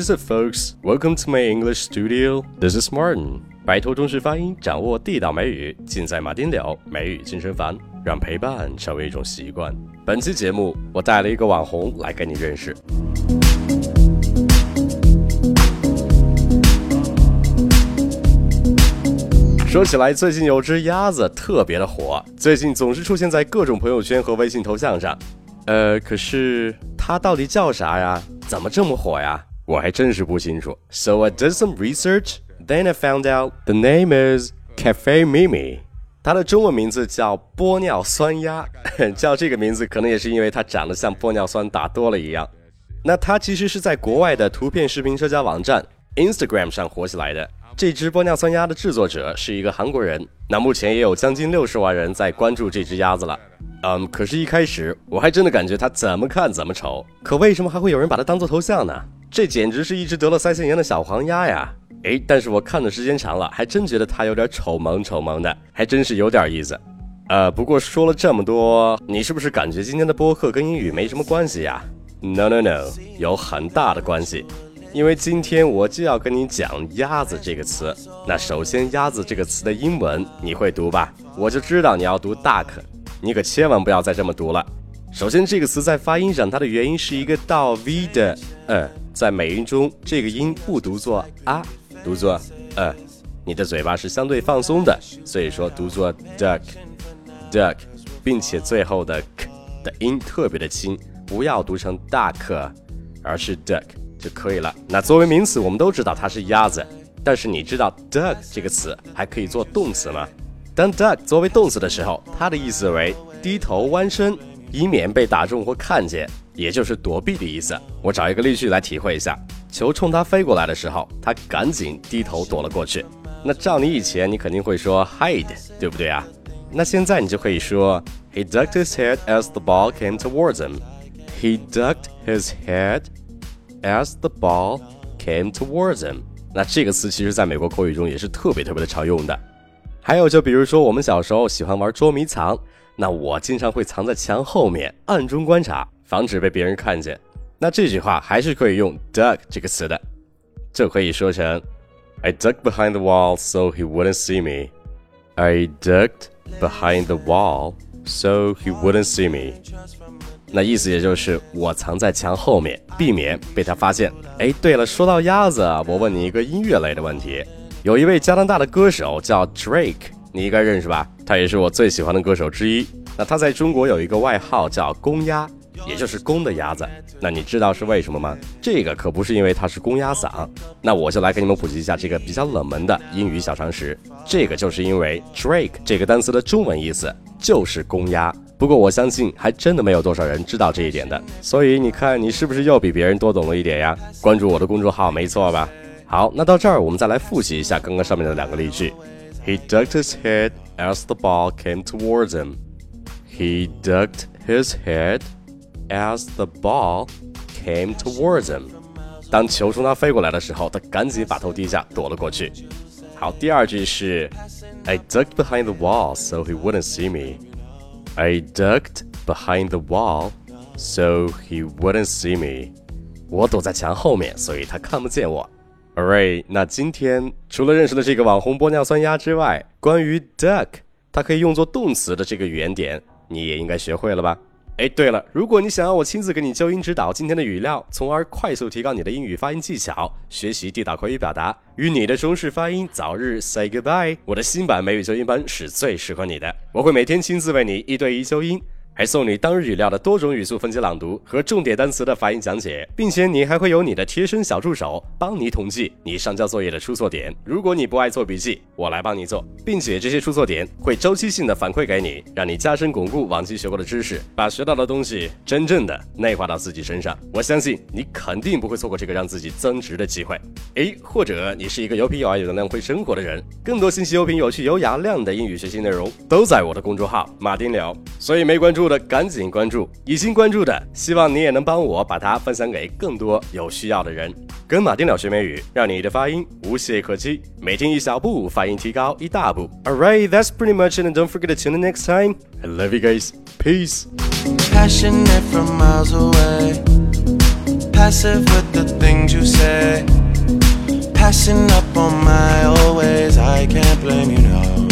is it, folks? Welcome to my English studio. This is Martin. 摆脱中式发音，掌握地道美语，尽在马丁聊美语健身房，让陪伴成为一种习惯。本期节目，我带了一个网红来跟你认识。说起来，最近有只鸭子特别的火，最近总是出现在各种朋友圈和微信头像上。呃，可是它到底叫啥呀？怎么这么火呀？我还真是不清楚。So I did some research, then I found out the name is Cafe Mimi。它的中文名字叫玻尿酸鸭，叫这个名字可能也是因为它长得像玻尿酸打多了一样。那它其实是在国外的图片视频社交网站 Instagram 上火起来的。这只玻尿酸鸭的制作者是一个韩国人，那目前也有将近六十万人在关注这只鸭子了。嗯，可是，一开始我还真的感觉它怎么看怎么丑。可为什么还会有人把它当做头像呢？这简直是一只得了腮腺炎的小黄鸭呀！诶，但是我看的时间长了，还真觉得它有点丑萌丑萌的，还真是有点意思。呃，不过说了这么多，你是不是感觉今天的播客跟英语没什么关系呀？No No No，有很大的关系。因为今天我就要跟你讲“鸭子”这个词。那首先，“鸭子”这个词的英文你会读吧？我就知道你要读 duck，你可千万不要再这么读了。首先，这个词在发音上，它的元音是一个倒 v 的，呃，在美音中，这个音不读作啊，读作呃，你的嘴巴是相对放松的，所以说读作 duck，duck，并且最后的 k 的音特别的轻，不要读成 duck，而是 duck。就可以了。那作为名词，我们都知道它是鸭子，但是你知道 duck 这个词还可以做动词吗？当 duck 作为动词的时候，它的意思为低头弯身，以免被打中或看见，也就是躲避的意思。我找一个例句来体会一下：球冲他飞过来的时候，他赶紧低头躲了过去。那照你以前，你肯定会说 hide，对不对啊？那现在你就可以说 He ducked his head as the ball came towards him. He ducked his head. As the ball came towards him，那这个词其实在美国口语中也是特别特别的常用的。还有就比如说我们小时候喜欢玩捉迷藏，那我经常会藏在墙后面暗中观察，防止被别人看见。那这句话还是可以用 duck 这个词的，就可以说成 I duck behind the wall so he wouldn't see me. I ducked behind the wall so he wouldn't see me. 那意思也就是我藏在墙后面，避免被他发现。哎，对了，说到鸭子，我问你一个音乐类的问题。有一位加拿大的歌手叫 Drake，你应该认识吧？他也是我最喜欢的歌手之一。那他在中国有一个外号叫公鸭，也就是公的鸭子。那你知道是为什么吗？这个可不是因为他是公鸭嗓。那我就来给你们普及一下这个比较冷门的英语小常识。这个就是因为 Drake 这个单词的中文意思就是公鸭。不过我相信还真的没有多少人知道这一点的，所以你看你是不是又比别人多懂了一点呀？关注我的公众号没错吧？好，那到这儿我们再来复习一下刚刚上面的两个例句。He ducked his head as the ball came towards him. He ducked his head as the ball came towards him. 当球从他飞过来的时候，他赶紧把头低下躲了过去。好，第二句是 I ducked behind the wall so he wouldn't see me. I ducked behind the wall so he wouldn't see me. 我躲在墙后面，所以他看不见我。 Alright，那今天除了认识了这个网红玻尿酸鸭之外，关于 duck 它可以用作动词的这个语言点，你也应该学会了吧？哎，对了，如果你想要我亲自给你纠音指导今天的语料，从而快速提高你的英语发音技巧，学习地道口语表达，与你的中式发音早日 say goodbye，我的新版美语纠音班是最适合你的。我会每天亲自为你一对一纠音。还送你当日语料的多种语速分级朗读和重点单词的发音讲解，并且你还会有你的贴身小助手帮你统计你上交作业的出错点。如果你不爱做笔记，我来帮你做，并且这些出错点会周期性的反馈给你，让你加深巩固往期学过的知识，把学到的东西真正的内化到自己身上。我相信你肯定不会错过这个让自己增值的机会。诶，或者你是一个有品有爱、有能量、会生活的人，更多信息、有品、有趣、有雅量的英语学习内容都在我的公众号马丁聊，所以没关注注。的赶紧关注，已经关注的，希望你也能帮我把它分享给更多有需要的人。跟马丁鸟学美语，让你的发音无懈可击，每天一小步，发音提高一大步。Alright, that's pretty much it, and don't forget to tune in next time. I love you guys. Peace. Passionate from miles away. passive with the things you say. Passing up on my always, I can't blame you, no.